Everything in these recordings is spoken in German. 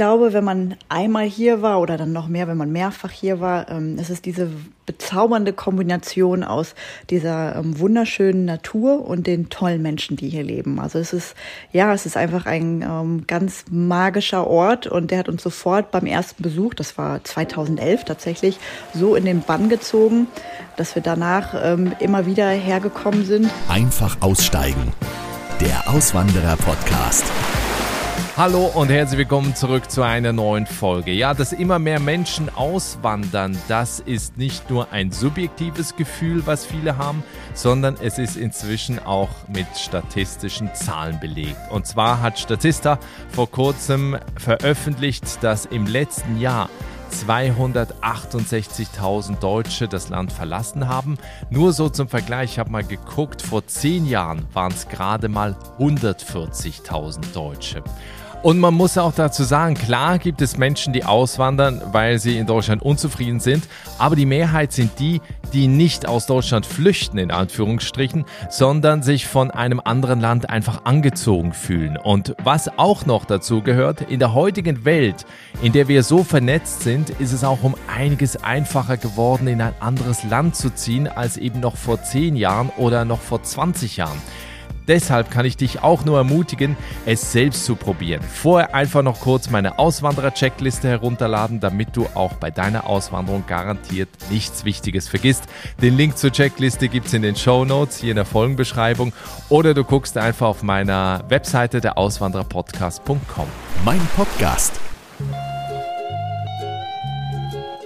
glaube, wenn man einmal hier war oder dann noch mehr, wenn man mehrfach hier war, ähm, es ist diese bezaubernde Kombination aus dieser ähm, wunderschönen Natur und den tollen Menschen, die hier leben. Also es ist, ja, es ist einfach ein ähm, ganz magischer Ort und der hat uns sofort beim ersten Besuch, das war 2011 tatsächlich, so in den Bann gezogen, dass wir danach ähm, immer wieder hergekommen sind. Einfach aussteigen. Der Auswanderer-Podcast. Hallo und herzlich willkommen zurück zu einer neuen Folge. Ja, dass immer mehr Menschen auswandern, das ist nicht nur ein subjektives Gefühl, was viele haben, sondern es ist inzwischen auch mit statistischen Zahlen belegt. Und zwar hat Statista vor kurzem veröffentlicht, dass im letzten Jahr 268.000 Deutsche das Land verlassen haben. Nur so zum Vergleich, ich habe mal geguckt, vor zehn Jahren waren es gerade mal 140.000 Deutsche. Und man muss auch dazu sagen, klar gibt es Menschen, die auswandern, weil sie in Deutschland unzufrieden sind, aber die Mehrheit sind die, die nicht aus Deutschland flüchten, in Anführungsstrichen, sondern sich von einem anderen Land einfach angezogen fühlen. Und was auch noch dazu gehört, in der heutigen Welt, in der wir so vernetzt sind, ist es auch um einiges einfacher geworden, in ein anderes Land zu ziehen, als eben noch vor 10 Jahren oder noch vor 20 Jahren. Deshalb kann ich dich auch nur ermutigen, es selbst zu probieren. Vorher einfach noch kurz meine Auswanderer-Checkliste herunterladen, damit du auch bei deiner Auswanderung garantiert nichts Wichtiges vergisst. Den Link zur Checkliste gibt es in den Show Notes, hier in der Folgenbeschreibung oder du guckst einfach auf meiner Webseite der Auswandererpodcast.com. Mein Podcast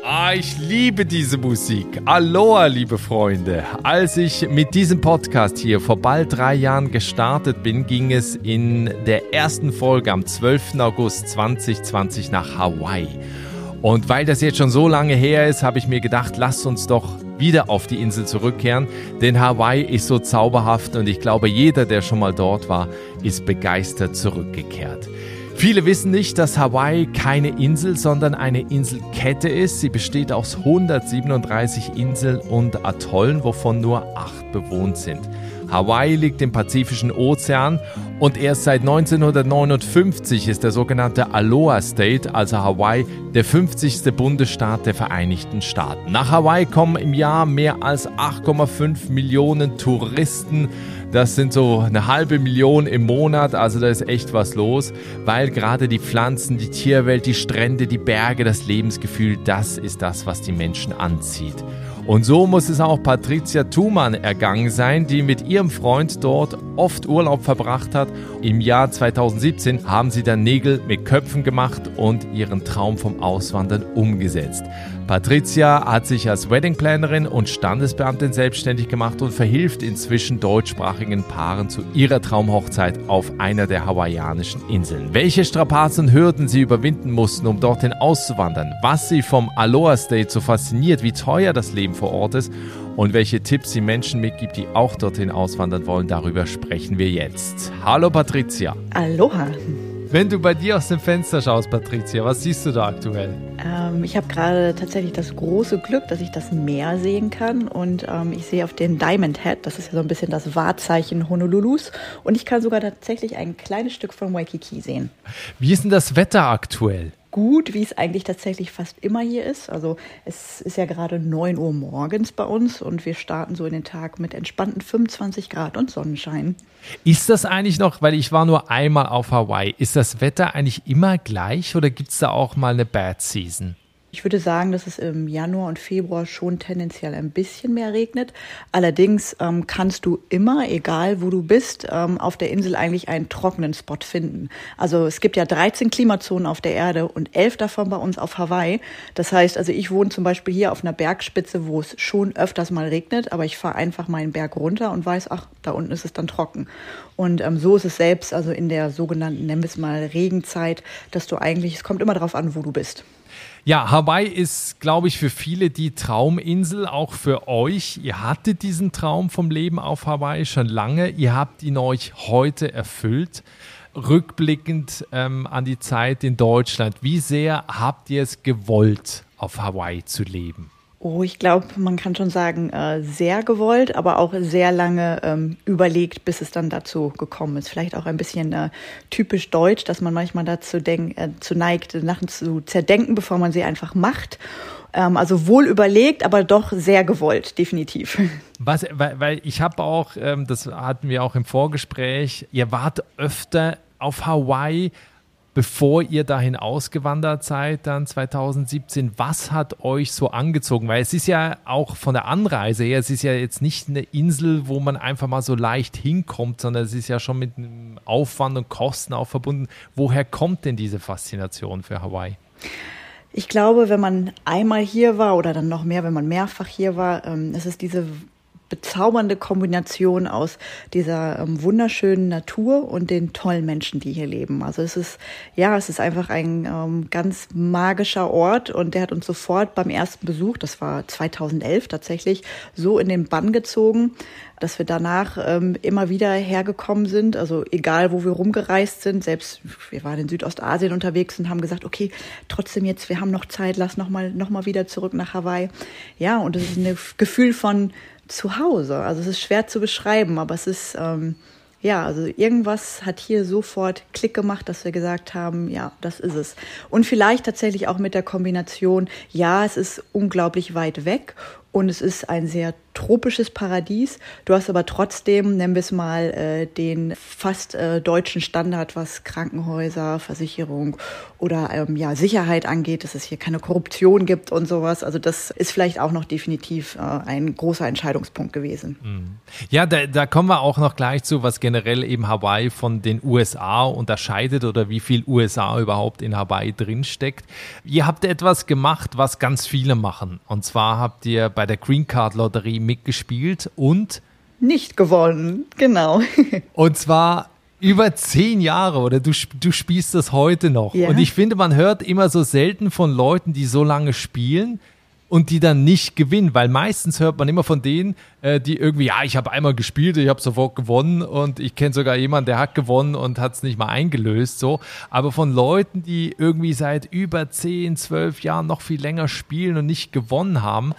Ah, ich liebe diese Musik. Aloha, liebe Freunde. Als ich mit diesem Podcast hier vor bald drei Jahren gestartet bin, ging es in der ersten Folge am 12. August 2020 nach Hawaii. Und weil das jetzt schon so lange her ist, habe ich mir gedacht, lasst uns doch wieder auf die Insel zurückkehren, denn Hawaii ist so zauberhaft und ich glaube, jeder, der schon mal dort war, ist begeistert zurückgekehrt. Viele wissen nicht, dass Hawaii keine Insel, sondern eine Inselkette ist. Sie besteht aus 137 Inseln und Atollen, wovon nur acht bewohnt sind. Hawaii liegt im Pazifischen Ozean und erst seit 1959 ist der sogenannte Aloha State, also Hawaii, der 50. Bundesstaat der Vereinigten Staaten. Nach Hawaii kommen im Jahr mehr als 8,5 Millionen Touristen. Das sind so eine halbe Million im Monat, also da ist echt was los, weil gerade die Pflanzen, die Tierwelt, die Strände, die Berge, das Lebensgefühl, das ist das, was die Menschen anzieht. Und so muss es auch Patricia Thumann ergangen sein, die mit ihrem Freund dort oft Urlaub verbracht hat. Im Jahr 2017 haben sie dann Nägel mit Köpfen gemacht und ihren Traum vom Auswandern umgesetzt. Patricia hat sich als Weddingplanerin und Standesbeamtin selbstständig gemacht und verhilft inzwischen deutschsprachigen Paaren zu ihrer Traumhochzeit auf einer der hawaiianischen Inseln. Welche Strapazen und Hürden sie überwinden mussten, um dorthin auszuwandern, was sie vom Aloha State so fasziniert, wie teuer das Leben vor Ort ist und welche Tipps sie Menschen mitgibt, die auch dorthin auswandern wollen, darüber sprechen wir jetzt. Hallo Patricia. Aloha. Wenn du bei dir aus dem Fenster schaust, Patricia, was siehst du da aktuell? Ähm, ich habe gerade tatsächlich das große Glück, dass ich das Meer sehen kann und ähm, ich sehe auf den Diamond Head, das ist ja so ein bisschen das Wahrzeichen Honolulus und ich kann sogar tatsächlich ein kleines Stück von Waikiki sehen. Wie ist denn das Wetter aktuell? Gut, wie es eigentlich tatsächlich fast immer hier ist. Also es ist ja gerade 9 Uhr morgens bei uns und wir starten so in den Tag mit entspannten 25 Grad und Sonnenschein. Ist das eigentlich noch, weil ich war nur einmal auf Hawaii, ist das Wetter eigentlich immer gleich oder gibt es da auch mal eine Bad Season? Ich würde sagen, dass es im Januar und Februar schon tendenziell ein bisschen mehr regnet. Allerdings ähm, kannst du immer, egal wo du bist, ähm, auf der Insel eigentlich einen trockenen Spot finden. Also es gibt ja 13 Klimazonen auf der Erde und 11 davon bei uns auf Hawaii. Das heißt, also ich wohne zum Beispiel hier auf einer Bergspitze, wo es schon öfters mal regnet, aber ich fahre einfach meinen Berg runter und weiß, ach, da unten ist es dann trocken. Und ähm, so ist es selbst, also in der sogenannten, nennen wir es mal, Regenzeit, dass du eigentlich, es kommt immer darauf an, wo du bist. Ja, Hawaii ist, glaube ich, für viele die Trauminsel, auch für euch. Ihr hattet diesen Traum vom Leben auf Hawaii schon lange. Ihr habt ihn euch heute erfüllt. Rückblickend ähm, an die Zeit in Deutschland, wie sehr habt ihr es gewollt, auf Hawaii zu leben? Oh, ich glaube, man kann schon sagen, äh, sehr gewollt, aber auch sehr lange ähm, überlegt, bis es dann dazu gekommen ist. Vielleicht auch ein bisschen äh, typisch deutsch, dass man manchmal dazu denk, äh, zu neigt, Sachen zu zerdenken, bevor man sie einfach macht. Ähm, also wohl überlegt, aber doch sehr gewollt, definitiv. Was, weil, weil ich habe auch, ähm, das hatten wir auch im Vorgespräch, ihr wart öfter auf Hawaii bevor ihr dahin ausgewandert seid, dann 2017, was hat euch so angezogen? Weil es ist ja auch von der Anreise her, es ist ja jetzt nicht eine Insel, wo man einfach mal so leicht hinkommt, sondern es ist ja schon mit einem Aufwand und Kosten auch verbunden. Woher kommt denn diese Faszination für Hawaii? Ich glaube, wenn man einmal hier war oder dann noch mehr, wenn man mehrfach hier war, ähm, es ist diese bezaubernde Kombination aus dieser ähm, wunderschönen Natur und den tollen Menschen, die hier leben. Also es ist, ja, es ist einfach ein ähm, ganz magischer Ort und der hat uns sofort beim ersten Besuch, das war 2011 tatsächlich, so in den Bann gezogen, dass wir danach ähm, immer wieder hergekommen sind. Also egal, wo wir rumgereist sind, selbst wir waren in Südostasien unterwegs und haben gesagt, okay, trotzdem jetzt, wir haben noch Zeit, lass noch mal, noch mal wieder zurück nach Hawaii. Ja, und das ist ein Gefühl von zu Hause. Also es ist schwer zu beschreiben, aber es ist, ähm, ja, also irgendwas hat hier sofort Klick gemacht, dass wir gesagt haben, ja, das ist es. Und vielleicht tatsächlich auch mit der Kombination, ja, es ist unglaublich weit weg und es ist ein sehr tropisches Paradies. Du hast aber trotzdem, nennen wir es mal, äh, den fast äh, deutschen Standard, was Krankenhäuser, Versicherung oder ähm, ja, Sicherheit angeht, dass es hier keine Korruption gibt und sowas. Also das ist vielleicht auch noch definitiv äh, ein großer Entscheidungspunkt gewesen. Mhm. Ja, da, da kommen wir auch noch gleich zu, was generell eben Hawaii von den USA unterscheidet oder wie viel USA überhaupt in Hawaii drinsteckt. Ihr habt etwas gemacht, was ganz viele machen. Und zwar habt ihr bei der Green Card Lotterie mitgespielt und nicht gewonnen, genau. und zwar über zehn Jahre oder du, du spielst das heute noch. Ja. Und ich finde, man hört immer so selten von Leuten, die so lange spielen und die dann nicht gewinnen, weil meistens hört man immer von denen, äh, die irgendwie, ja, ich habe einmal gespielt, ich habe sofort gewonnen und ich kenne sogar jemanden, der hat gewonnen und hat es nicht mal eingelöst, so. Aber von Leuten, die irgendwie seit über zehn, zwölf Jahren noch viel länger spielen und nicht gewonnen haben,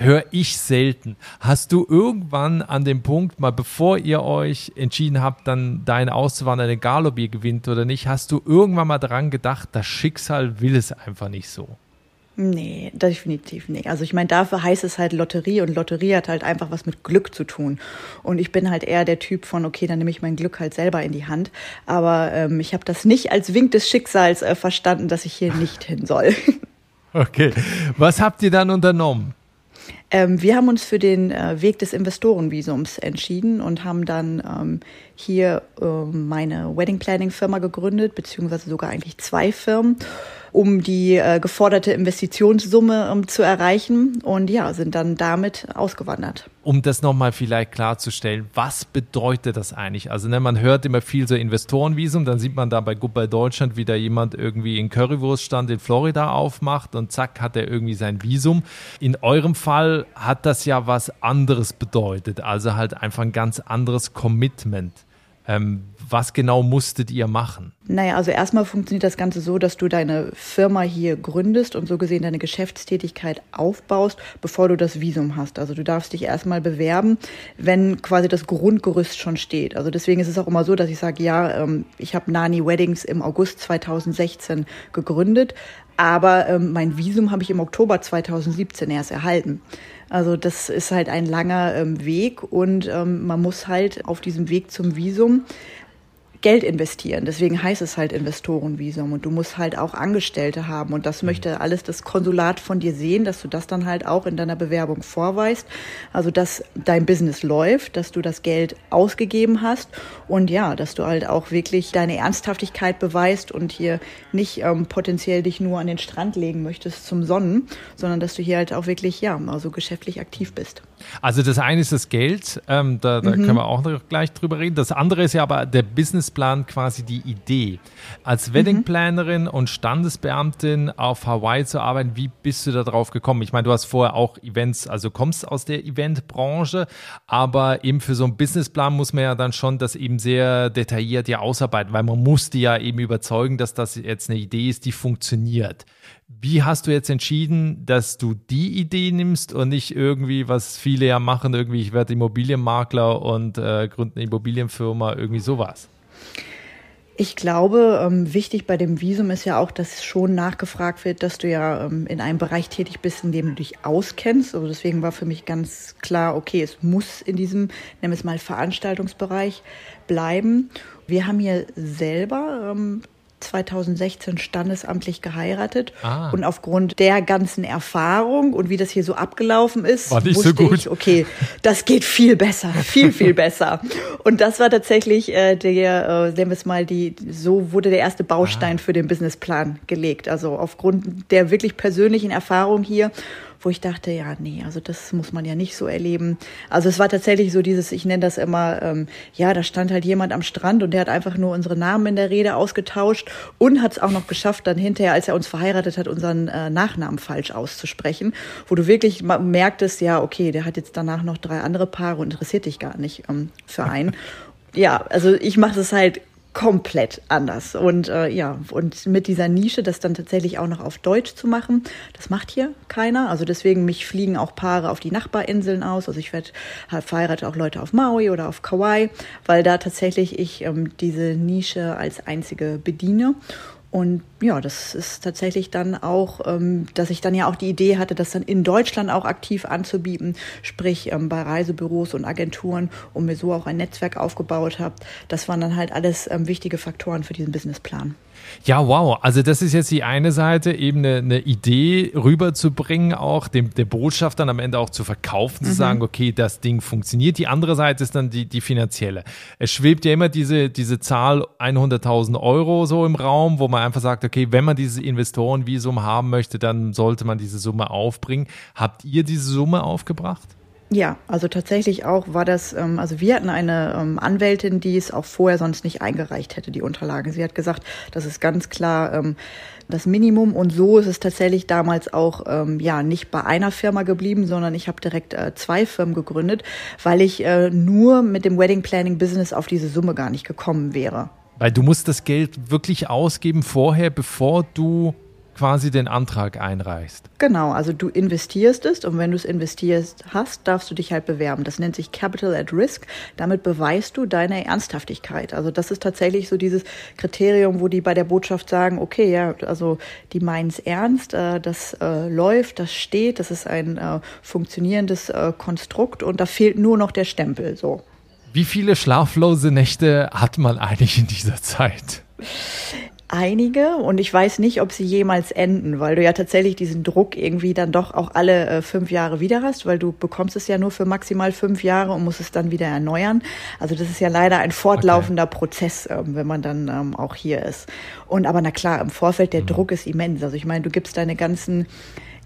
höre ich selten. Hast du irgendwann an dem Punkt, mal bevor ihr euch entschieden habt, dann dein auszuwandern, egal ob ihr gewinnt oder nicht, hast du irgendwann mal daran gedacht, das Schicksal will es einfach nicht so? Nee, definitiv nicht. Also ich meine, dafür heißt es halt Lotterie und Lotterie hat halt einfach was mit Glück zu tun. Und ich bin halt eher der Typ von, okay, dann nehme ich mein Glück halt selber in die Hand. Aber ähm, ich habe das nicht als Wink des Schicksals äh, verstanden, dass ich hier nicht hin soll. Okay. Was habt ihr dann unternommen? Ähm, wir haben uns für den äh, Weg des Investorenvisums entschieden und haben dann ähm, hier äh, meine Wedding Planning Firma gegründet, beziehungsweise sogar eigentlich zwei Firmen um die äh, geforderte Investitionssumme um, zu erreichen und ja, sind dann damit ausgewandert. Um das nochmal vielleicht klarzustellen, was bedeutet das eigentlich? Also ne, man hört immer viel so Investorenvisum, dann sieht man da bei Goodbye Deutschland, wie da jemand irgendwie in Currywurststand in Florida aufmacht und zack hat er irgendwie sein Visum. In eurem Fall hat das ja was anderes bedeutet, also halt einfach ein ganz anderes Commitment. Ähm, was genau musstet ihr machen? Naja, also erstmal funktioniert das Ganze so, dass du deine Firma hier gründest und so gesehen deine Geschäftstätigkeit aufbaust, bevor du das Visum hast. Also du darfst dich erstmal bewerben, wenn quasi das Grundgerüst schon steht. Also deswegen ist es auch immer so, dass ich sage, ja, ähm, ich habe Nani Weddings im August 2016 gegründet, aber ähm, mein Visum habe ich im Oktober 2017 erst erhalten. Also das ist halt ein langer ähm, Weg und ähm, man muss halt auf diesem Weg zum Visum Geld investieren. Deswegen heißt es halt Investorenvisum und du musst halt auch Angestellte haben und das mhm. möchte alles das Konsulat von dir sehen, dass du das dann halt auch in deiner Bewerbung vorweist. Also dass dein Business läuft, dass du das Geld ausgegeben hast und ja, dass du halt auch wirklich deine Ernsthaftigkeit beweist und hier nicht ähm, potenziell dich nur an den Strand legen möchtest zum Sonnen, sondern dass du hier halt auch wirklich ja also geschäftlich aktiv bist. Also das eine ist das Geld, ähm, da, da mhm. können wir auch noch gleich drüber reden. Das andere ist ja aber der Businessplan, quasi die Idee. Als Weddingplanerin mhm. und Standesbeamtin auf Hawaii zu arbeiten, wie bist du da drauf gekommen? Ich meine, du hast vorher auch Events, also kommst aus der Eventbranche, aber eben für so einen Businessplan muss man ja dann schon das eben sehr detailliert ja ausarbeiten, weil man musste ja eben überzeugen, dass das jetzt eine Idee ist, die funktioniert. Wie hast du jetzt entschieden, dass du die Idee nimmst und nicht irgendwie, was viele ja machen, irgendwie, ich werde Immobilienmakler und äh, gründe eine Immobilienfirma, irgendwie sowas? Ich glaube, ähm, wichtig bei dem Visum ist ja auch, dass schon nachgefragt wird, dass du ja ähm, in einem Bereich tätig bist, in dem du dich auskennst. Also deswegen war für mich ganz klar, okay, es muss in diesem, nennen wir es mal, Veranstaltungsbereich bleiben. Wir haben hier selber ähm, 2016 standesamtlich geheiratet ah. und aufgrund der ganzen Erfahrung und wie das hier so abgelaufen ist, war nicht wusste so gut. ich, okay, das geht viel besser, viel viel besser. Und das war tatsächlich äh, der, äh, nennen wir es mal die, so wurde der erste Baustein ah. für den Businessplan gelegt. Also aufgrund der wirklich persönlichen Erfahrung hier wo ich dachte, ja, nee, also das muss man ja nicht so erleben. Also es war tatsächlich so dieses, ich nenne das immer, ähm, ja, da stand halt jemand am Strand und der hat einfach nur unsere Namen in der Rede ausgetauscht und hat es auch noch geschafft, dann hinterher, als er uns verheiratet hat, unseren äh, Nachnamen falsch auszusprechen, wo du wirklich merktest, ja, okay, der hat jetzt danach noch drei andere Paare und interessiert dich gar nicht ähm, für einen. ja, also ich mache das halt komplett anders. Und äh, ja, und mit dieser Nische, das dann tatsächlich auch noch auf Deutsch zu machen, das macht hier keiner. Also deswegen, mich fliegen auch Paare auf die Nachbarinseln aus. Also ich werde halt verheiratet auch Leute auf Maui oder auf Kauai, weil da tatsächlich ich ähm, diese Nische als einzige bediene. Und ja, das ist tatsächlich dann auch, ähm, dass ich dann ja auch die Idee hatte, das dann in Deutschland auch aktiv anzubieten, sprich ähm, bei Reisebüros und Agenturen und mir so auch ein Netzwerk aufgebaut habe. Das waren dann halt alles ähm, wichtige Faktoren für diesen Businessplan. Ja, wow. Also das ist jetzt die eine Seite, eben eine, eine Idee rüberzubringen, auch dem, der Botschaft dann am Ende auch zu verkaufen, zu mhm. sagen, okay, das Ding funktioniert. Die andere Seite ist dann die, die finanzielle. Es schwebt ja immer diese, diese Zahl 100.000 Euro so im Raum, wo man einfach sagt, okay, wenn man dieses Investorenvisum haben möchte, dann sollte man diese Summe aufbringen. Habt ihr diese Summe aufgebracht? Ja, also tatsächlich auch war das, ähm, also wir hatten eine ähm, Anwältin, die es auch vorher sonst nicht eingereicht hätte, die Unterlagen. Sie hat gesagt, das ist ganz klar ähm, das Minimum und so ist es tatsächlich damals auch ähm, ja nicht bei einer Firma geblieben, sondern ich habe direkt äh, zwei Firmen gegründet, weil ich äh, nur mit dem Wedding Planning Business auf diese Summe gar nicht gekommen wäre. Weil du musst das Geld wirklich ausgeben vorher, bevor du quasi den Antrag einreichst. Genau, also du investierst es und wenn du es investierst hast, darfst du dich halt bewerben. Das nennt sich Capital at Risk. Damit beweist du deine Ernsthaftigkeit. Also das ist tatsächlich so dieses Kriterium, wo die bei der Botschaft sagen, okay, ja, also die meinen es ernst, äh, das äh, läuft, das steht, das ist ein äh, funktionierendes äh, Konstrukt und da fehlt nur noch der Stempel. So. Wie viele schlaflose Nächte hat man eigentlich in dieser Zeit? Einige und ich weiß nicht, ob sie jemals enden, weil du ja tatsächlich diesen Druck irgendwie dann doch auch alle äh, fünf Jahre wieder hast, weil du bekommst es ja nur für maximal fünf Jahre und musst es dann wieder erneuern. Also das ist ja leider ein fortlaufender okay. Prozess, ähm, wenn man dann ähm, auch hier ist. Und aber na klar, im Vorfeld der mhm. Druck ist immens. Also ich meine, du gibst deine ganzen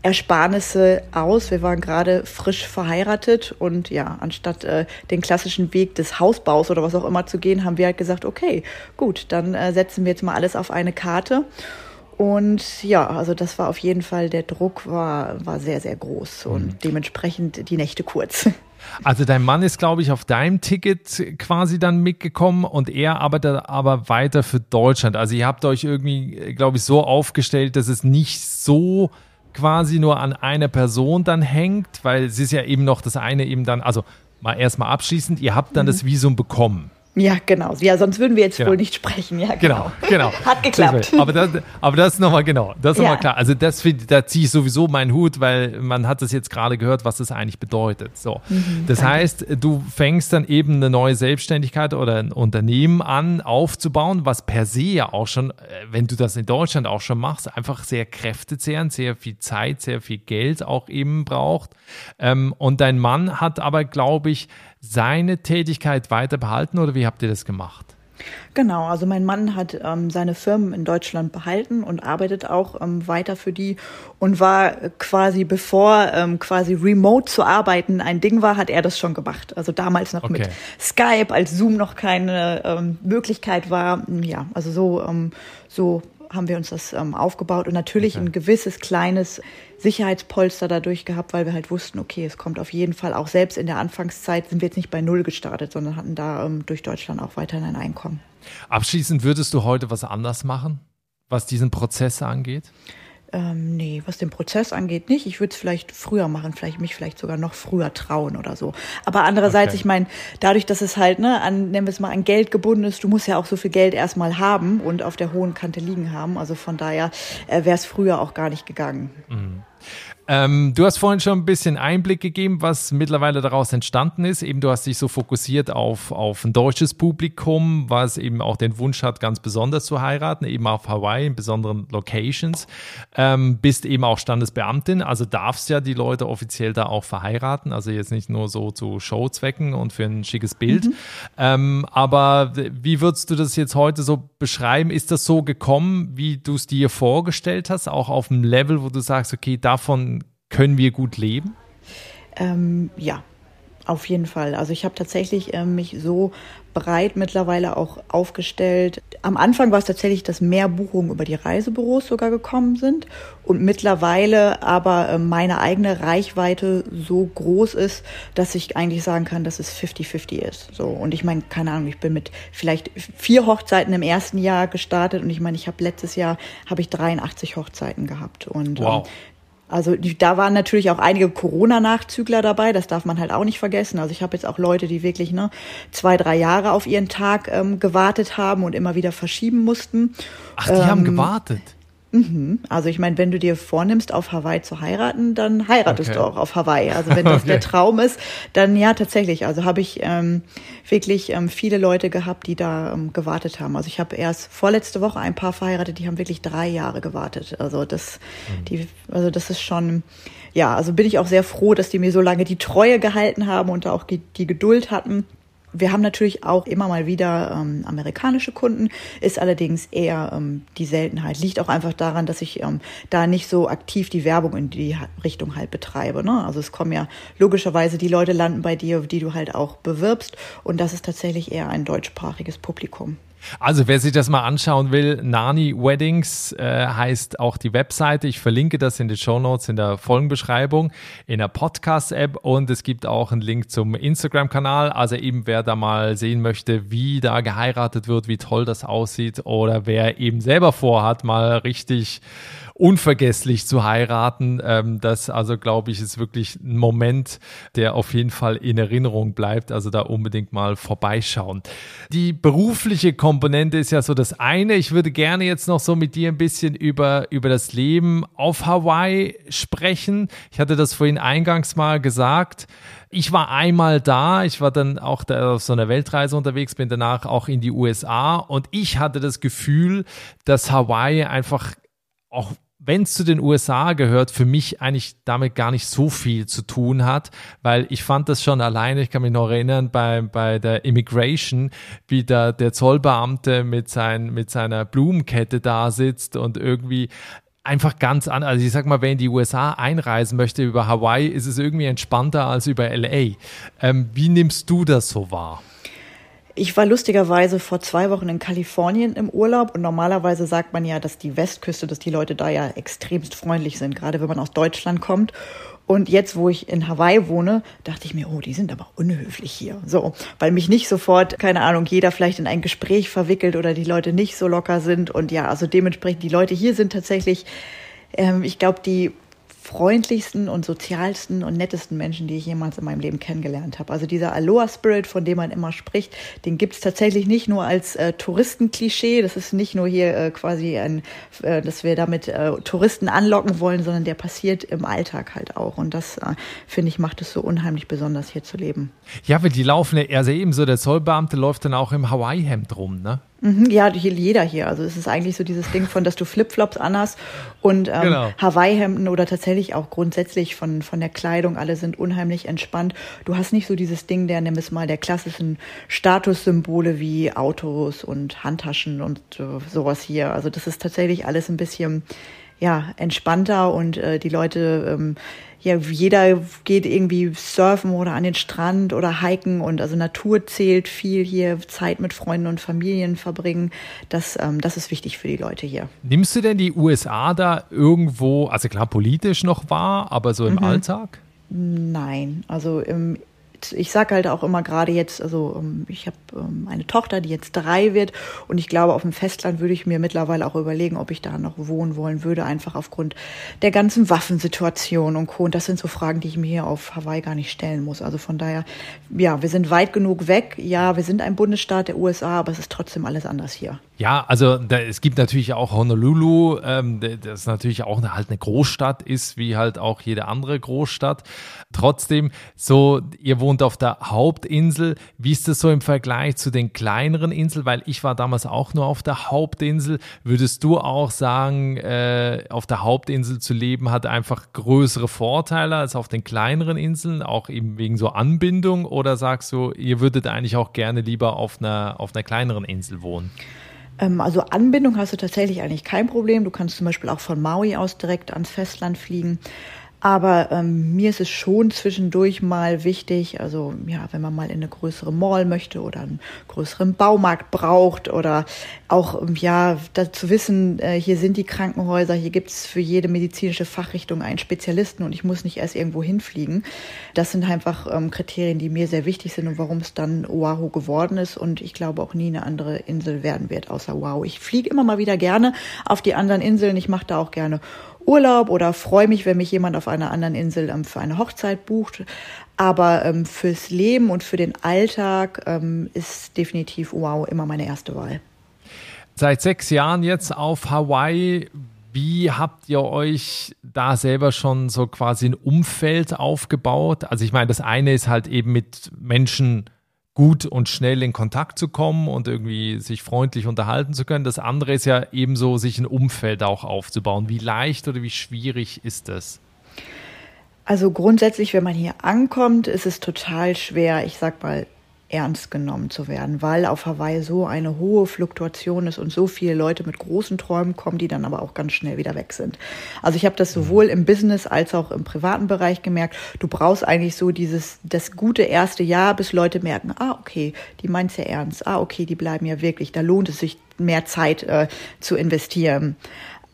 Ersparnisse aus. Wir waren gerade frisch verheiratet und ja, anstatt äh, den klassischen Weg des Hausbaus oder was auch immer zu gehen, haben wir halt gesagt, okay, gut, dann äh, setzen wir jetzt mal alles auf eine Karte. Und ja, also das war auf jeden Fall, der Druck war, war sehr, sehr groß und mhm. dementsprechend die Nächte kurz. Also dein Mann ist, glaube ich, auf deinem Ticket quasi dann mitgekommen und er arbeitet aber weiter für Deutschland. Also ihr habt euch irgendwie, glaube ich, so aufgestellt, dass es nicht so quasi nur an einer Person dann hängt, weil es ist ja eben noch das eine eben dann, also mal erstmal abschließend, ihr habt dann mhm. das Visum bekommen. Ja, genau. Ja, sonst würden wir jetzt genau. wohl nicht sprechen. Ja, genau. Genau, genau. Hat geklappt. Aber das, aber das ist nochmal genau. Das ist ja. nochmal klar. Also das, da ziehe ich sowieso meinen Hut, weil man hat das jetzt gerade gehört, was das eigentlich bedeutet. So. Mhm, das danke. heißt, du fängst dann eben eine neue Selbstständigkeit oder ein Unternehmen an aufzubauen, was per se ja auch schon, äh, wenn du das in Deutschland auch schon machst, einfach sehr kräftezehrend, sehr viel Zeit, sehr viel Geld auch eben braucht. Ähm, und dein Mann hat aber, glaube ich, seine Tätigkeit weiter behalten oder wie habt ihr das gemacht? Genau, also mein Mann hat ähm, seine Firmen in Deutschland behalten und arbeitet auch ähm, weiter für die und war quasi bevor ähm, quasi remote zu arbeiten ein Ding war, hat er das schon gemacht. Also damals noch okay. mit Skype, als Zoom noch keine ähm, Möglichkeit war. Ja, also so ähm, so haben wir uns das ähm, aufgebaut und natürlich okay. ein gewisses kleines Sicherheitspolster dadurch gehabt, weil wir halt wussten, okay, es kommt auf jeden Fall auch selbst in der Anfangszeit sind wir jetzt nicht bei Null gestartet, sondern hatten da ähm, durch Deutschland auch weiterhin ein Einkommen. Abschließend würdest du heute was anders machen, was diesen Prozess angeht? Ähm, nee, was den Prozess angeht, nicht. Ich würde es vielleicht früher machen, vielleicht mich vielleicht sogar noch früher trauen oder so. Aber andererseits, okay. ich meine, dadurch, dass es halt, ne, an, nennen wir es mal, an Geld gebunden ist, du musst ja auch so viel Geld erstmal haben und auf der hohen Kante liegen haben. Also von daher äh, wäre es früher auch gar nicht gegangen. Mhm. Ähm, du hast vorhin schon ein bisschen Einblick gegeben, was mittlerweile daraus entstanden ist. Eben, du hast dich so fokussiert auf, auf ein deutsches Publikum, was eben auch den Wunsch hat, ganz besonders zu heiraten, eben auf Hawaii in besonderen Locations. Ähm, bist eben auch Standesbeamtin, also darfst ja die Leute offiziell da auch verheiraten, also jetzt nicht nur so zu Showzwecken und für ein schickes Bild. Mhm. Ähm, aber wie würdest du das jetzt heute so beschreiben? Ist das so gekommen, wie du es dir vorgestellt hast, auch auf dem Level, wo du sagst, okay, davon können wir gut leben? Ähm, ja, auf jeden Fall. Also ich habe tatsächlich äh, mich so breit mittlerweile auch aufgestellt. Am Anfang war es tatsächlich, dass mehr Buchungen über die Reisebüros sogar gekommen sind und mittlerweile aber äh, meine eigene Reichweite so groß ist, dass ich eigentlich sagen kann, dass es 50-50 ist. So und ich meine, keine Ahnung, ich bin mit vielleicht vier Hochzeiten im ersten Jahr gestartet und ich meine, ich habe letztes Jahr habe ich 83 Hochzeiten gehabt und wow. ähm, also die, da waren natürlich auch einige Corona-Nachzügler dabei, das darf man halt auch nicht vergessen. Also ich habe jetzt auch Leute, die wirklich ne, zwei, drei Jahre auf ihren Tag ähm, gewartet haben und immer wieder verschieben mussten. Ach, die ähm, haben gewartet. Mhm. Also ich meine, wenn du dir vornimmst, auf Hawaii zu heiraten, dann heiratest okay. du auch auf Hawaii. Also wenn das okay. der Traum ist, dann ja tatsächlich. Also habe ich ähm, wirklich ähm, viele Leute gehabt, die da ähm, gewartet haben. Also ich habe erst vorletzte Woche ein paar verheiratet, die haben wirklich drei Jahre gewartet. Also das, mhm. die, also das ist schon, ja, also bin ich auch sehr froh, dass die mir so lange die Treue gehalten haben und auch die, die Geduld hatten. Wir haben natürlich auch immer mal wieder ähm, amerikanische Kunden, ist allerdings eher ähm, die Seltenheit. Liegt auch einfach daran, dass ich ähm, da nicht so aktiv die Werbung in die Richtung halt betreibe. Ne? Also es kommen ja logischerweise die Leute landen bei dir, die du halt auch bewirbst. Und das ist tatsächlich eher ein deutschsprachiges Publikum. Also wer sich das mal anschauen will, Nani Weddings äh, heißt auch die Webseite. Ich verlinke das in den Show Notes in der Folgenbeschreibung, in der Podcast-App und es gibt auch einen Link zum Instagram-Kanal. Also eben wer da mal sehen möchte, wie da geheiratet wird, wie toll das aussieht oder wer eben selber vorhat, mal richtig unvergesslich zu heiraten. Ähm, das also, glaube ich, ist wirklich ein Moment, der auf jeden Fall in Erinnerung bleibt. Also da unbedingt mal vorbeischauen. Die berufliche Komponente ist ja so das eine. Ich würde gerne jetzt noch so mit dir ein bisschen über, über das Leben auf Hawaii sprechen. Ich hatte das vorhin eingangs mal gesagt ich war einmal da, ich war dann auch da auf so einer Weltreise unterwegs, bin danach auch in die USA und ich hatte das Gefühl, dass Hawaii einfach auch wenn es zu den USA gehört, für mich eigentlich damit gar nicht so viel zu tun hat, weil ich fand das schon alleine, ich kann mich noch erinnern, bei, bei der Immigration, wie da der Zollbeamte mit, sein, mit seiner Blumenkette da sitzt und irgendwie einfach ganz anders. Also ich sag mal, wer in die USA einreisen möchte über Hawaii, ist es irgendwie entspannter als über LA. Ähm, wie nimmst du das so wahr? Ich war lustigerweise vor zwei Wochen in Kalifornien im Urlaub und normalerweise sagt man ja, dass die Westküste, dass die Leute da ja extremst freundlich sind, gerade wenn man aus Deutschland kommt. Und jetzt, wo ich in Hawaii wohne, dachte ich mir, oh, die sind aber unhöflich hier. So, weil mich nicht sofort, keine Ahnung, jeder vielleicht in ein Gespräch verwickelt oder die Leute nicht so locker sind. Und ja, also dementsprechend, die Leute hier sind tatsächlich, ähm, ich glaube, die freundlichsten und sozialsten und nettesten Menschen, die ich jemals in meinem Leben kennengelernt habe. Also dieser Aloha-Spirit, von dem man immer spricht, den gibt es tatsächlich nicht nur als äh, Touristenklischee. Das ist nicht nur hier äh, quasi ein, äh, dass wir damit äh, Touristen anlocken wollen, sondern der passiert im Alltag halt auch. Und das, äh, finde ich, macht es so unheimlich besonders, hier zu leben. Ja, weil die laufen, also ebenso, der Zollbeamte läuft dann auch im Hawaii-Hemd rum, ne? Mhm, ja, jeder hier. Also es ist eigentlich so dieses Ding von, dass du Flipflops anhast und ähm, genau. Hawaii-Hemden oder tatsächlich auch grundsätzlich von, von der Kleidung, alle sind unheimlich entspannt. Du hast nicht so dieses Ding der, nimm es mal, der klassischen Statussymbole wie Autos und Handtaschen und äh, sowas hier. Also das ist tatsächlich alles ein bisschen ja, entspannter und äh, die Leute ähm, ja, jeder geht irgendwie surfen oder an den Strand oder hiken und also Natur zählt viel hier, Zeit mit Freunden und Familien verbringen. Das, ähm, das ist wichtig für die Leute hier. Nimmst du denn die USA da irgendwo, also klar politisch noch wahr, aber so im mhm. Alltag? Nein, also im Ich sage halt auch immer gerade jetzt, also ähm, ich habe ähm, eine Tochter, die jetzt drei wird und ich glaube, auf dem Festland würde ich mir mittlerweile auch überlegen, ob ich da noch wohnen wollen würde, einfach aufgrund der ganzen Waffensituation und Co. Und das sind so Fragen, die ich mir hier auf Hawaii gar nicht stellen muss. Also von daher, ja, wir sind weit genug weg. Ja, wir sind ein Bundesstaat der USA, aber es ist trotzdem alles anders hier. Ja, also da, es gibt natürlich auch Honolulu, ähm, das natürlich auch eine, halt eine Großstadt ist, wie halt auch jede andere Großstadt. Trotzdem, so, ihr wohnt auf der Hauptinsel. Wie ist das so im Vergleich zu den kleineren Inseln? Weil ich war damals auch nur auf der Hauptinsel. Würdest du auch sagen, äh, auf der Hauptinsel zu leben hat einfach größere Vorteile als auf den kleineren Inseln, auch eben wegen so Anbindung? Oder sagst du, ihr würdet eigentlich auch gerne lieber auf einer, auf einer kleineren Insel wohnen? Ähm, also Anbindung hast du tatsächlich eigentlich kein Problem. Du kannst zum Beispiel auch von Maui aus direkt ans Festland fliegen. Aber ähm, mir ist es schon zwischendurch mal wichtig, also ja, wenn man mal in eine größere Mall möchte oder einen größeren Baumarkt braucht oder auch ähm, ja, dazu wissen, äh, hier sind die Krankenhäuser, hier gibt's für jede medizinische Fachrichtung einen Spezialisten und ich muss nicht erst irgendwo hinfliegen. Das sind einfach ähm, Kriterien, die mir sehr wichtig sind und warum es dann Oahu geworden ist und ich glaube auch nie eine andere Insel werden wird außer Oahu. Ich fliege immer mal wieder gerne auf die anderen Inseln, ich mache da auch gerne Urlaub oder freue mich, wenn mich jemand auf einer anderen Insel ähm, für eine Hochzeit bucht. Aber ähm, fürs Leben und für den Alltag ähm, ist definitiv Wow immer meine erste Wahl. Seit sechs Jahren jetzt auf Hawaii. Wie habt ihr euch da selber schon so quasi ein Umfeld aufgebaut? Also ich meine, das eine ist halt eben mit Menschen gut und schnell in Kontakt zu kommen und irgendwie sich freundlich unterhalten zu können. Das andere ist ja ebenso, sich ein Umfeld auch aufzubauen. Wie leicht oder wie schwierig ist das? Also grundsätzlich, wenn man hier ankommt, ist es total schwer, ich sag mal, ernst genommen zu werden, weil auf Hawaii so eine hohe Fluktuation ist und so viele Leute mit großen Träumen kommen, die dann aber auch ganz schnell wieder weg sind. Also ich habe das sowohl im Business als auch im privaten Bereich gemerkt. Du brauchst eigentlich so dieses das gute erste Jahr, bis Leute merken, ah okay, die meint's ja ernst, ah okay, die bleiben ja wirklich. Da lohnt es sich mehr Zeit äh, zu investieren.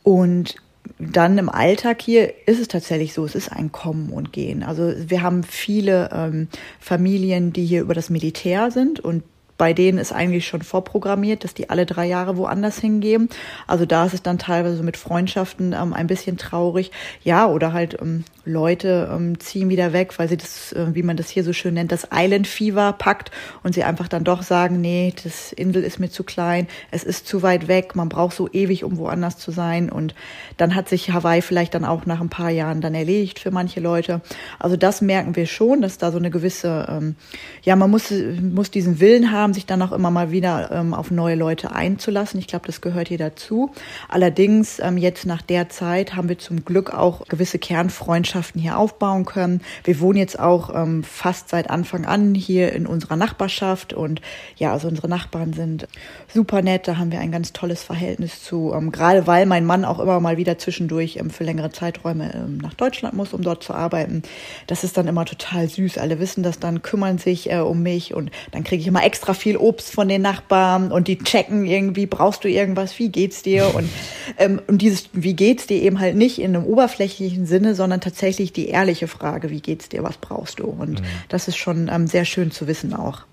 Und dann im Alltag hier ist es tatsächlich so, es ist ein Kommen und Gehen. Also wir haben viele ähm, Familien, die hier über das Militär sind und bei denen ist eigentlich schon vorprogrammiert, dass die alle drei Jahre woanders hingehen. Also da ist es dann teilweise mit Freundschaften ähm, ein bisschen traurig. Ja, oder halt ähm, Leute ähm, ziehen wieder weg, weil sie das, äh, wie man das hier so schön nennt, das Island Fever packt und sie einfach dann doch sagen, nee, das Insel ist mir zu klein, es ist zu weit weg, man braucht so ewig, um woanders zu sein. Und dann hat sich Hawaii vielleicht dann auch nach ein paar Jahren dann erledigt für manche Leute. Also das merken wir schon, dass da so eine gewisse, ähm, ja, man muss, muss diesen Willen haben, sich dann auch immer mal wieder ähm, auf neue Leute einzulassen. Ich glaube, das gehört hier dazu. Allerdings, ähm, jetzt nach der Zeit haben wir zum Glück auch gewisse Kernfreundschaften hier aufbauen können. Wir wohnen jetzt auch ähm, fast seit Anfang an hier in unserer Nachbarschaft und ja, also unsere Nachbarn sind super nett. Da haben wir ein ganz tolles Verhältnis zu, ähm, gerade weil mein Mann auch immer mal wieder zwischendurch ähm, für längere Zeiträume ähm, nach Deutschland muss, um dort zu arbeiten. Das ist dann immer total süß. Alle wissen das dann, kümmern sich äh, um mich und dann kriege ich immer extra viel Obst von den Nachbarn und die checken irgendwie, brauchst du irgendwas, wie geht's dir? Und, ähm, und dieses, wie geht's dir eben halt nicht in einem oberflächlichen Sinne, sondern tatsächlich die ehrliche Frage, wie geht's dir, was brauchst du? Und mhm. das ist schon ähm, sehr schön zu wissen auch.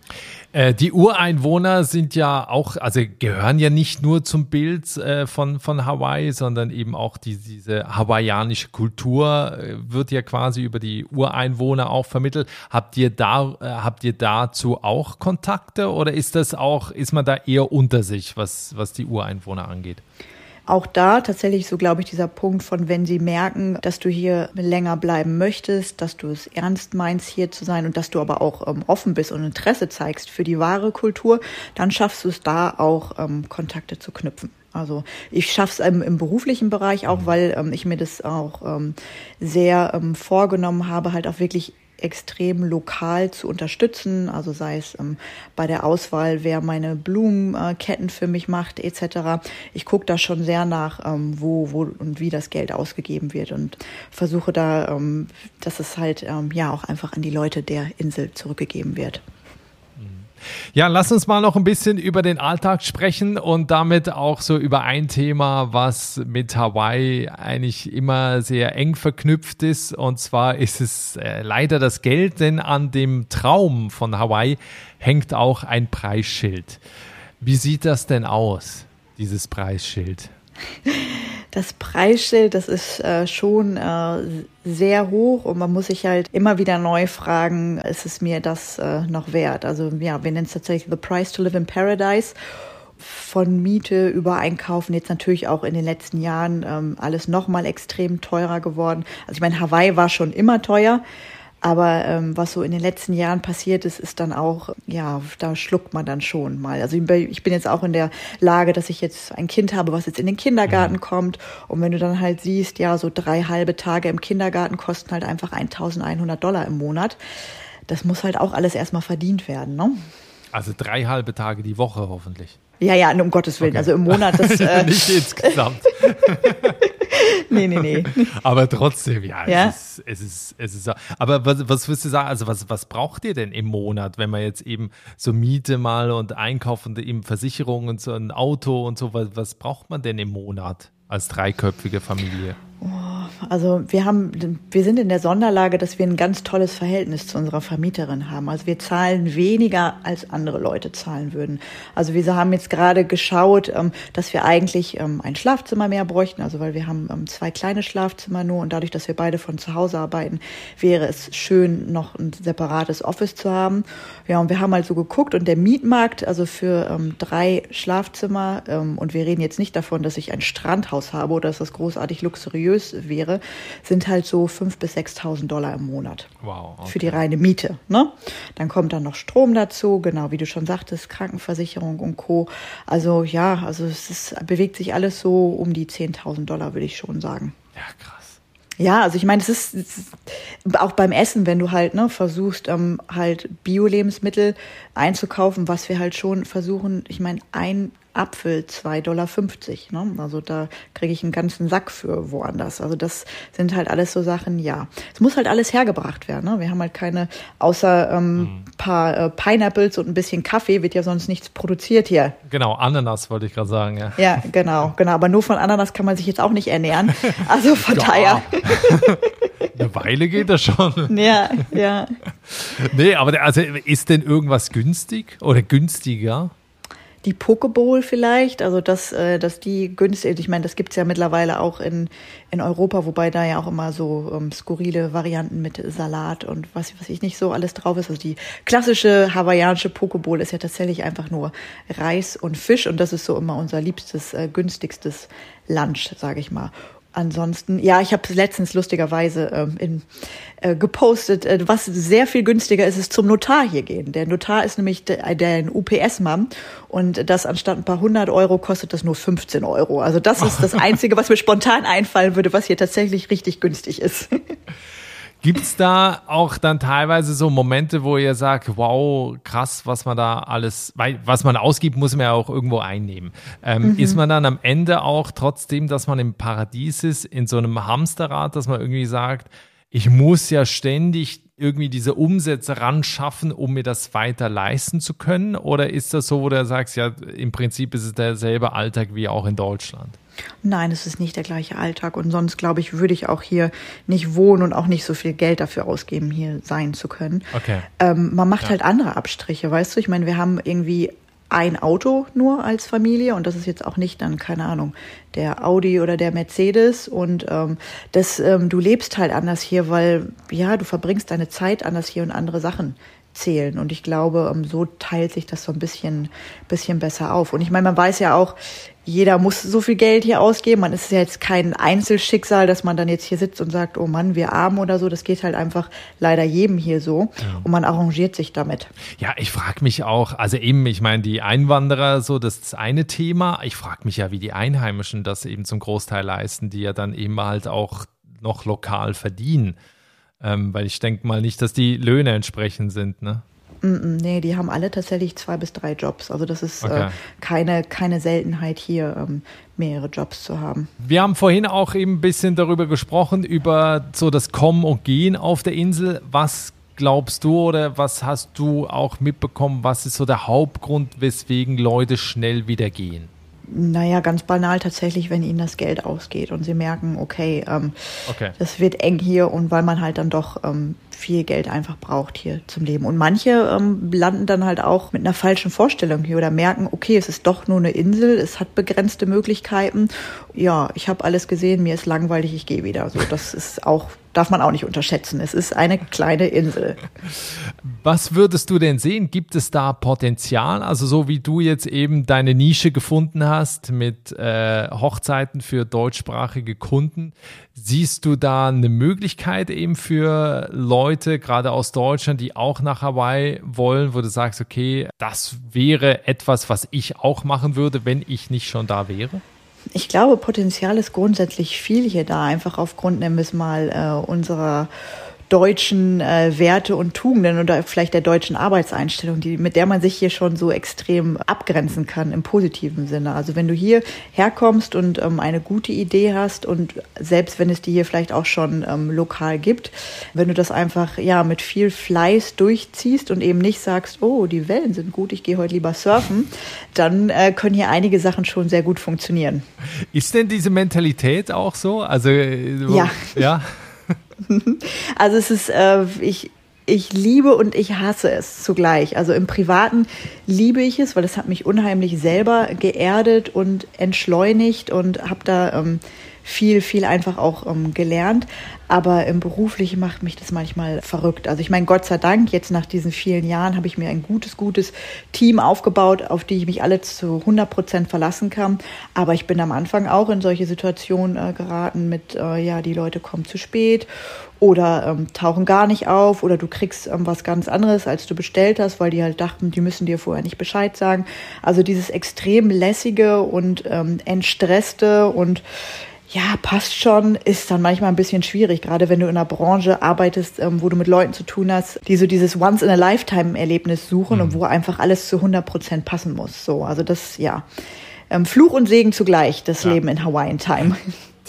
Äh, die Ureinwohner sind ja auch, also gehören ja nicht nur zum Bild äh, von, von Hawaii, sondern eben auch die, diese hawaiianische Kultur äh, wird ja quasi über die Ureinwohner auch vermittelt. Habt ihr da, äh, habt ihr dazu auch Kontakte oder ist das auch, ist man da eher unter sich, was, was die Ureinwohner angeht? Auch da tatsächlich so, glaube ich, dieser Punkt von, wenn sie merken, dass du hier länger bleiben möchtest, dass du es ernst meinst, hier zu sein und dass du aber auch ähm, offen bist und Interesse zeigst für die wahre Kultur, dann schaffst du es da auch, ähm, Kontakte zu knüpfen. Also ich schaffe es im, im, beruflichen Bereich auch, weil ähm, ich mir das auch ähm, sehr ähm, vorgenommen habe, halt auch wirklich extrem lokal zu unterstützen, also sei es ähm, bei der Auswahl, wer meine Blumenketten für mich macht, etc. Ich gucke da schon sehr nach, ähm, wo, wo und wie das Geld ausgegeben wird und versuche da, ähm, dass es halt ähm, ja auch einfach an die Leute der Insel zurückgegeben wird. Ja, lass uns mal noch ein bisschen über den Alltag sprechen und damit auch so über ein Thema, was mit Hawaii eigentlich immer sehr eng verknüpft ist. Und zwar ist es äh, leider das Geld, denn an dem Traum von Hawaii hängt auch ein Preisschild. Wie sieht das denn aus, dieses Preisschild? Das Preisschild, das ist äh, schon äh, sehr hoch und man muss sich halt immer wieder neu fragen, ist es mir das äh, noch wert? Also ja, wir nennen es tatsächlich The Price to Live in Paradise. Von Miete über Einkaufen jetzt natürlich auch in den letzten Jahren ähm, alles nochmal extrem teurer geworden. Also ich meine, Hawaii war schon immer teuer, aber ähm, was so in den letzten Jahren passiert ist, ist dann auch, ja, da schluckt man dann schon mal. Also ich bin jetzt auch in der Lage, dass ich jetzt ein Kind habe, was jetzt in den Kindergarten mhm. kommt. Und wenn du dann halt siehst, ja, so drei halbe Tage im Kindergarten kosten halt einfach 1100 Dollar im Monat. Das muss halt auch alles erstmal verdient werden, ne? Also drei halbe Tage die Woche hoffentlich. Ja, ja, um Gottes Willen. Okay. Also im Monat das. Äh, Nicht insgesamt. nee, nee, nee. Aber trotzdem, ja, ja? Es, ist, es ist, es ist, aber was, was würdest du sagen, also was, was braucht ihr denn im Monat, wenn man jetzt eben so Miete mal und Einkauf und eben Versicherung und so ein Auto und so, was, was braucht man denn im Monat als dreiköpfige Familie? Also wir haben, wir sind in der Sonderlage, dass wir ein ganz tolles Verhältnis zu unserer Vermieterin haben. Also wir zahlen weniger, als andere Leute zahlen würden. Also wir haben jetzt gerade geschaut, ähm, dass wir eigentlich ähm, ein Schlafzimmer mehr bräuchten. Also weil wir haben ähm, zwei kleine Schlafzimmer nur und dadurch, dass wir beide von zu Hause arbeiten, wäre es schön, noch ein separates Office zu haben. Ja, und wir haben halt so geguckt und der Mietmarkt, also für drei Schlafzimmer, und wir reden jetzt nicht davon, dass ich ein Strandhaus habe oder dass das großartig luxuriös seriös wäre, sind halt so 5.000 bis 6.000 Dollar im Monat. Wow. Okay. Für die reine Miete. Ne? Dann kommt dann noch Strom dazu, genau wie du schon sagtest, Krankenversicherung und Co. Also ja, also es ist, bewegt sich alles so um die 10.000 Dollar, würde ich schon sagen. Ja, krass. Ja, also ich meine, es ist, es ist, auch beim Essen, wenn du halt ne, versuchst, ähm, halt Bio-Lebensmittel einzukaufen, was wir halt schon versuchen. Ich meine, ein Apfel 2,50 Dollar. Ne? Also da kriege ich einen ganzen Sack für woanders. Also das sind halt alles so Sachen, ja. Es muss halt alles hergebracht werden. Ne? Wir haben halt keine, außer ähm, mhm. paar äh, Pineapples und ein bisschen Kaffee, wird ja sonst nichts produziert hier. Genau, Ananas wollte ich gerade sagen, ja. Ja, genau, genau. Aber nur von Ananas kann man sich jetzt auch nicht ernähren. Also von daher. Eine Weile geht das schon. Ja, ja. Nee, aber also ist denn irgendwas günstig oder günstiger? Die Pokeball vielleicht, also dass, äh, dass die günstig, ich meine, das gibt's ja mittlerweile auch in, in Europa, wobei da ja auch immer so ähm, skurrile Varianten mit Salat und was, was ich nicht so alles drauf ist. Also die klassische hawaiianische Pokeball ist ja tatsächlich einfach nur Reis und Fisch und das ist so immer unser liebstes, äh, günstigstes Lunch, sage ich mal ansonsten, ja, ich habe letztens lustigerweise ähm, in, äh, gepostet, äh, was sehr viel günstiger ist, ist zum Notar hier gehen. Der Notar ist nämlich der, der UPS-Mann und das anstatt ein paar hundert Euro kostet das nur 15 Euro. Also das ist das Einzige, was mir spontan einfallen würde, was hier tatsächlich richtig günstig ist. Gibt es da auch dann teilweise so Momente, wo ihr sagt, wow, krass, was man da alles, weil was man ausgibt, muss man ja auch irgendwo einnehmen. Ähm, mhm. Ist man dann am Ende auch trotzdem, dass man im Paradies ist, in so einem Hamsterrad, dass man irgendwie sagt, ich muss ja ständig irgendwie diese Umsätze ran schaffen, um mir das weiter leisten zu können? Oder ist das so, wo du sagst, ja, im Prinzip ist es derselbe Alltag wie auch in Deutschland? Nein, es ist nicht der gleiche Alltag. Und sonst, glaube ich, würde ich auch hier nicht wohnen und auch nicht so viel Geld dafür ausgeben, hier sein zu können. Okay. Ähm, man macht ja. halt andere Abstriche, weißt du? Ich meine, wir haben irgendwie ein Auto nur als Familie und das ist jetzt auch nicht dann, keine Ahnung, der Audi oder der Mercedes und ähm, das, ähm, du lebst halt anders hier, weil ja, du verbringst deine Zeit anders hier und andere Sachen zählen. Und ich glaube, ähm, so teilt sich das so ein bisschen, bisschen besser auf. Und ich meine, man weiß ja auch, jeder muss so viel Geld hier ausgeben. Man ist ja jetzt kein Einzelschicksal, dass man dann jetzt hier sitzt und sagt, oh Mann, wir arm oder so. Das geht halt einfach leider jedem hier so. Ja. Und man arrangiert sich damit. Ja, ich frage mich auch, also eben, ich meine, die Einwanderer, so das ist das eine Thema. Ich frage mich ja, wie die Einheimischen das eben zum Großteil leisten, die ja dann eben halt auch noch lokal verdienen. Ähm, weil ich denke mal nicht, dass die Löhne entsprechend sind, ne? Nee, die haben alle tatsächlich zwei bis drei Jobs. Also das ist okay. äh, keine, keine Seltenheit hier, ähm, mehrere Jobs zu haben. Wir haben vorhin auch eben ein bisschen darüber gesprochen, über so das Kommen und Gehen auf der Insel. Was glaubst du oder was hast du auch mitbekommen, was ist so der Hauptgrund, weswegen Leute schnell wieder gehen? Naja, ganz banal tatsächlich, wenn ihnen das Geld ausgeht und sie merken, okay, ähm, okay. das wird eng hier und weil man halt dann doch ähm, viel Geld einfach braucht hier zum Leben. Und manche ähm, landen dann halt auch mit einer falschen Vorstellung hier oder merken, okay, es ist doch nur eine Insel, es hat begrenzte Möglichkeiten. Ja, ich habe alles gesehen, mir ist langweilig, ich gehe wieder. So, das ist auch darf man auch nicht unterschätzen. Es ist eine kleine Insel. Was würdest du denn sehen? Gibt es da Potenzial? Also so wie du jetzt eben deine Nische gefunden hast mit äh, Hochzeiten für deutschsprachige Kunden, siehst du da eine Möglichkeit eben für Leute, gerade aus Deutschland, die auch nach Hawaii wollen, wo du sagst, okay, das wäre etwas, was ich auch machen würde, wenn ich nicht schon da wäre? Ich glaube, Potenzial ist grundsätzlich viel hier da, einfach aufgrund, es mal, äh, unserer deutschen äh, Werte und Tugenden oder vielleicht der deutschen Arbeitseinstellung, die, mit der man sich hier schon so extrem abgrenzen kann im positiven Sinne. Also wenn du hier herkommst und ähm, eine gute Idee hast und selbst wenn es die hier vielleicht auch schon ähm, lokal gibt, wenn du das einfach ja mit viel Fleiß durchziehst und eben nicht sagst, oh, die Wellen sind gut, ich gehe heute lieber surfen, dann äh, können hier einige Sachen schon sehr gut funktionieren. Ist denn diese Mentalität auch so? Also äh, ja. ja. also es ist, äh, ich, ich liebe und ich hasse es zugleich. Also im Privaten liebe ich es, weil es hat mich unheimlich selber geerdet und entschleunigt und habe da ähm, viel, viel einfach auch ähm, gelernt. Aber im Beruflichen macht mich das manchmal verrückt. Also ich meine, Gott sei Dank, jetzt nach diesen vielen Jahren habe ich mir ein gutes, gutes Team aufgebaut, auf die ich mich alle zu 100 Prozent verlassen kann. Aber ich bin am Anfang auch in solche Situationen äh, geraten mit, äh, ja, die Leute kommen zu spät oder ähm, tauchen gar nicht auf oder du kriegst ähm, was ganz anderes, als du bestellt hast, weil die halt dachten, die müssen dir vorher nicht Bescheid sagen. Also dieses extrem lässige und ähm, entstresste und ja, passt schon, ist dann manchmal ein bisschen schwierig, gerade wenn du in einer Branche arbeitest, ähm, wo du mit Leuten zu tun hast, die so dieses Once-in-a-Lifetime-Erlebnis suchen mhm. und wo einfach alles zu 100 Prozent passen muss. So, also das, ja. Ähm, Fluch und Segen zugleich, das ja. Leben in Hawaiian Time.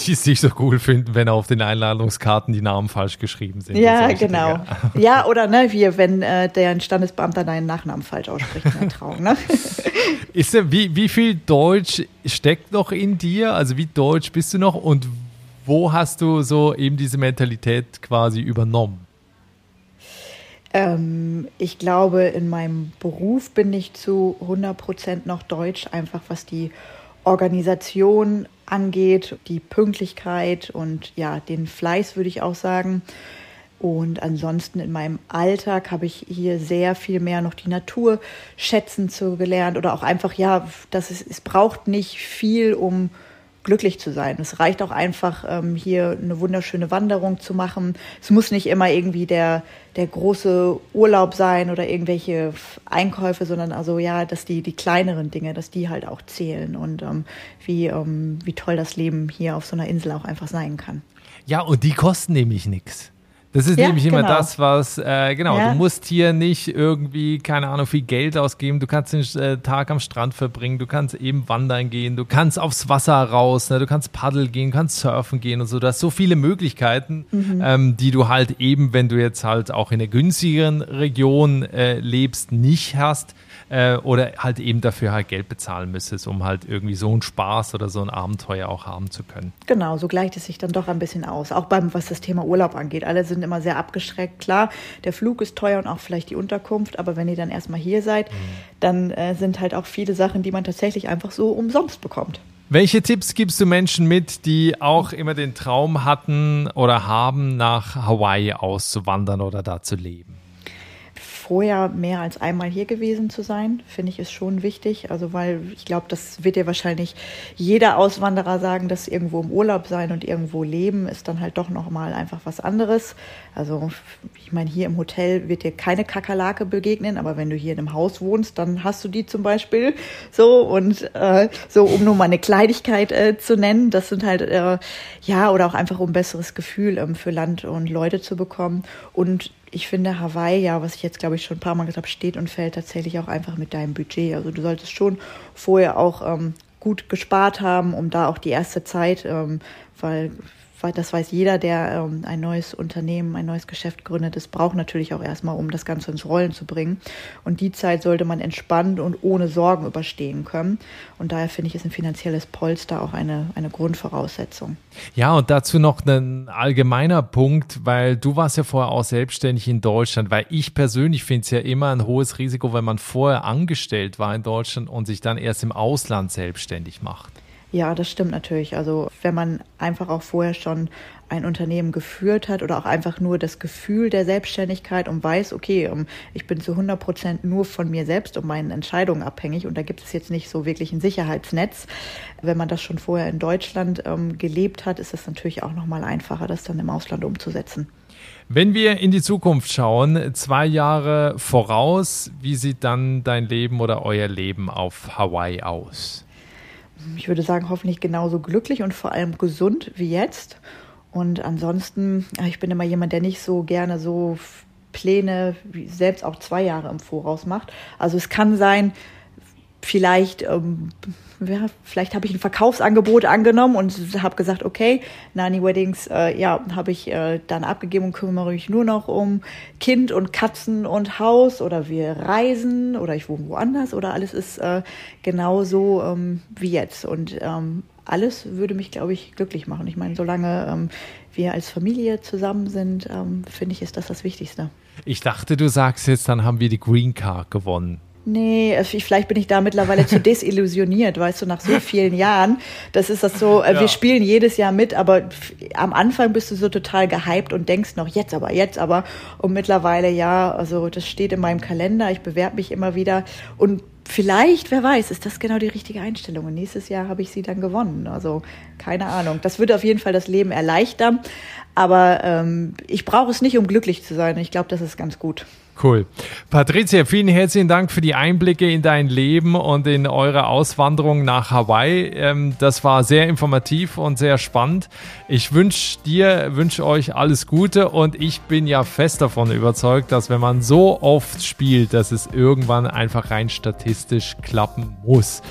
die es nicht so cool finden, wenn auf den Einladungskarten die Namen falsch geschrieben sind. Ja, genau. Dinge. Ja, oder ne, wie wenn äh, der Standesbeamter deinen Nachnamen falsch ausspricht in der Trauung. Ne? Ist wie, wie viel Deutsch steckt noch in dir? Also wie deutsch bist du noch und wo hast du so eben diese Mentalität quasi übernommen? Ähm, ich glaube, in meinem Beruf bin ich zu 100 Prozent noch deutsch, einfach was die Organisation angeht, die Pünktlichkeit und ja, den Fleiß würde ich auch sagen. Und ansonsten in meinem Alltag habe ich hier sehr viel mehr noch die Natur schätzen zu gelernt oder auch einfach, ja, dass es, es braucht nicht viel, um glücklich zu sein. Es reicht auch einfach, ähm, hier eine wunderschöne Wanderung zu machen. Es muss nicht immer irgendwie der, der große Urlaub sein oder irgendwelche Einkäufe, sondern also ja, dass die, die kleineren Dinge, dass die halt auch zählen und ähm, wie, ähm, wie toll das Leben hier auf so einer Insel auch einfach sein kann. Ja, und die kosten nämlich nichts. Das ist ja, nämlich immer genau. das, was, äh, genau, ja. du musst hier nicht irgendwie, keine Ahnung, viel Geld ausgeben. Du kannst den äh, Tag am Strand verbringen, du kannst eben wandern gehen, du kannst aufs Wasser raus, ne? du kannst Paddel gehen, kannst surfen gehen und so. Du hast so viele Möglichkeiten, mhm. ähm, die du halt eben, wenn du jetzt halt auch in der günstigeren Region äh, lebst, nicht hast äh, oder halt eben dafür halt Geld bezahlen müsstest, um halt irgendwie so einen Spaß oder so ein Abenteuer auch haben zu können. Genau, so gleicht es sich dann doch ein bisschen aus. Auch beim, was das Thema Urlaub angeht. Alle sind immer sehr abgeschreckt. Klar, der Flug ist teuer und auch vielleicht die Unterkunft, aber wenn ihr dann erstmal hier seid, mhm. dann äh, sind halt auch viele Sachen, die man tatsächlich einfach so umsonst bekommt. Welche Tipps gibst du Menschen mit, die auch immer den Traum hatten oder haben, nach Hawaii auszuwandern oder da zu leben? Vorher mehr als einmal hier gewesen zu sein, finde ich ist schon wichtig. Also weil ich glaube, das wird dir wahrscheinlich jeder Auswanderer sagen, dass irgendwo im Urlaub sein und irgendwo leben ist dann halt doch noch mal einfach was anderes. Also ich meine, hier im Hotel wird dir keine Kakerlake begegnen, aber wenn du hier in einem Haus wohnst, dann hast du die zum Beispiel so und äh, so, um nur mal eine Kleinigkeit äh, zu nennen. Das sind halt äh, ja oder auch einfach um besseres Gefühl ähm, für Land und Leute zu bekommen und ich finde Hawaii, ja, was ich jetzt glaube ich schon ein paar Mal gesagt habe, steht und fällt tatsächlich auch einfach mit deinem Budget. Also du solltest schon vorher auch ähm, gut gespart haben, um da auch die erste Zeit, ähm, weil das weiß jeder, der ähm, ein neues Unternehmen, ein neues Geschäft gründet. Es braucht natürlich auch erstmal, um das Ganze ins Rollen zu bringen. Und die Zeit sollte man entspannt und ohne Sorgen überstehen können. Und daher finde ich, ist ein finanzielles Polster auch eine, eine Grundvoraussetzung. Ja, und dazu noch ein allgemeiner Punkt, weil du warst ja vorher auch selbstständig in Deutschland, weil ich persönlich finde es ja immer ein hohes Risiko, wenn man vorher angestellt war in Deutschland und sich dann erst im Ausland selbstständig macht. Ja, das stimmt natürlich. Also wenn man einfach auch vorher schon ein Unternehmen geführt hat oder auch einfach nur das Gefühl der Selbstständigkeit und weiß, okay, ähm, ich bin zu 100 Prozent nur von mir selbst und meinen Entscheidungen abhängig und da gibt es jetzt nicht so wirklich ein Sicherheitsnetz. Wenn man das schon vorher in Deutschland ähm, gelebt hat, ist es natürlich auch nochmal einfacher, das dann im Ausland umzusetzen. Wenn wir in die Zukunft schauen, zwei Jahre voraus, wie sieht dann dein Leben oder euer Leben auf Hawaii aus? Ich würde sagen, hoffentlich genauso glücklich und vor allem gesund wie jetzt. Und ansonsten, ich bin immer jemand, der nicht so gerne so Pläne, selbst auch zwei Jahre im Voraus macht. Also es kann sein, vielleicht, ähm, ja, vielleicht habe ich ein Verkaufsangebot angenommen und habe gesagt, okay, Nani Weddings, äh, ja, habe ich äh, dann abgegeben und kümmere mich nur noch um Kind und Katzen und Haus oder wir reisen oder ich wohne woanders oder alles ist äh, genauso ähm, wie jetzt und ähm, alles würde mich, glaube ich, glücklich machen. Ich meine, solange ähm, wir als Familie zusammen sind, ähm, finde ich, ist das das Wichtigste. Ich dachte, du sagst jetzt, dann haben wir die Green Card gewonnen. Nee, vielleicht bin ich da mittlerweile zu desillusioniert, weißt du, nach so vielen Jahren. Das ist das so, äh, ja. wir spielen jedes Jahr mit, aber am Anfang bist du so total gehypt und denkst noch, jetzt aber, jetzt aber. Und mittlerweile, ja, also das steht in meinem Kalender, ich bewerbe mich immer wieder und vielleicht, wer weiß, ist das genau die richtige Einstellung. Und nächstes Jahr habe ich sie dann gewonnen. Also keine Ahnung. Das würde auf jeden Fall das Leben erleichtern. Aber ähm, ich brauche es nicht, um glücklich zu sein. Ich glaube, das ist ganz gut. Cool. Patricia, vielen herzlichen Dank für die Einblicke in dein Leben und in eure Auswanderung nach Hawaii. Ähm, das war sehr informativ und sehr spannend. Ich wünsche dir, wünsche euch alles Gute und ich bin ja fest davon überzeugt, dass wenn man so oft spielt, dass es irgendwann einfach rein statistisch klappen muss.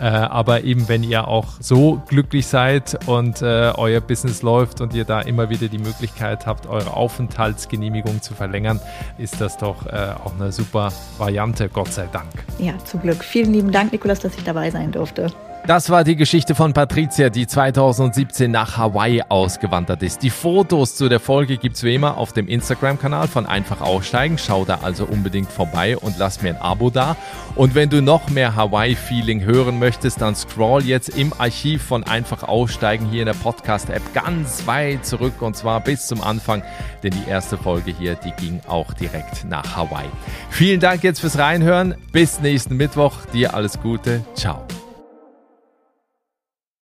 Äh, aber eben, wenn ihr auch so glücklich seid und äh, euer Business läuft und ihr da immer wieder die Möglichkeit habt, eure Aufenthaltsgenehmigung zu verlängern, ist das doch doch äh, auch eine super Variante, Gott sei Dank. Ja, zum Glück. Vielen lieben Dank, Nikolas, dass ich dabei sein durfte. Das war die Geschichte von Patricia, die 2017 nach Hawaii ausgewandert ist. Die Fotos zu der Folge gibt's wie immer auf dem Instagram-Kanal von Einfach Aussteigen. Schau da also unbedingt vorbei und lass mir ein Abo da. Und wenn du noch mehr Hawaii-Feeling hören möchtest, dann scroll jetzt im Archiv von Einfach Aussteigen hier in der Podcast-App ganz weit zurück und zwar bis zum Anfang, denn die erste Folge hier, die ging auch direkt nach Hawaii. Vielen Dank jetzt fürs Reinhören. Bis nächsten Mittwoch. Dir alles Gute. Ciao.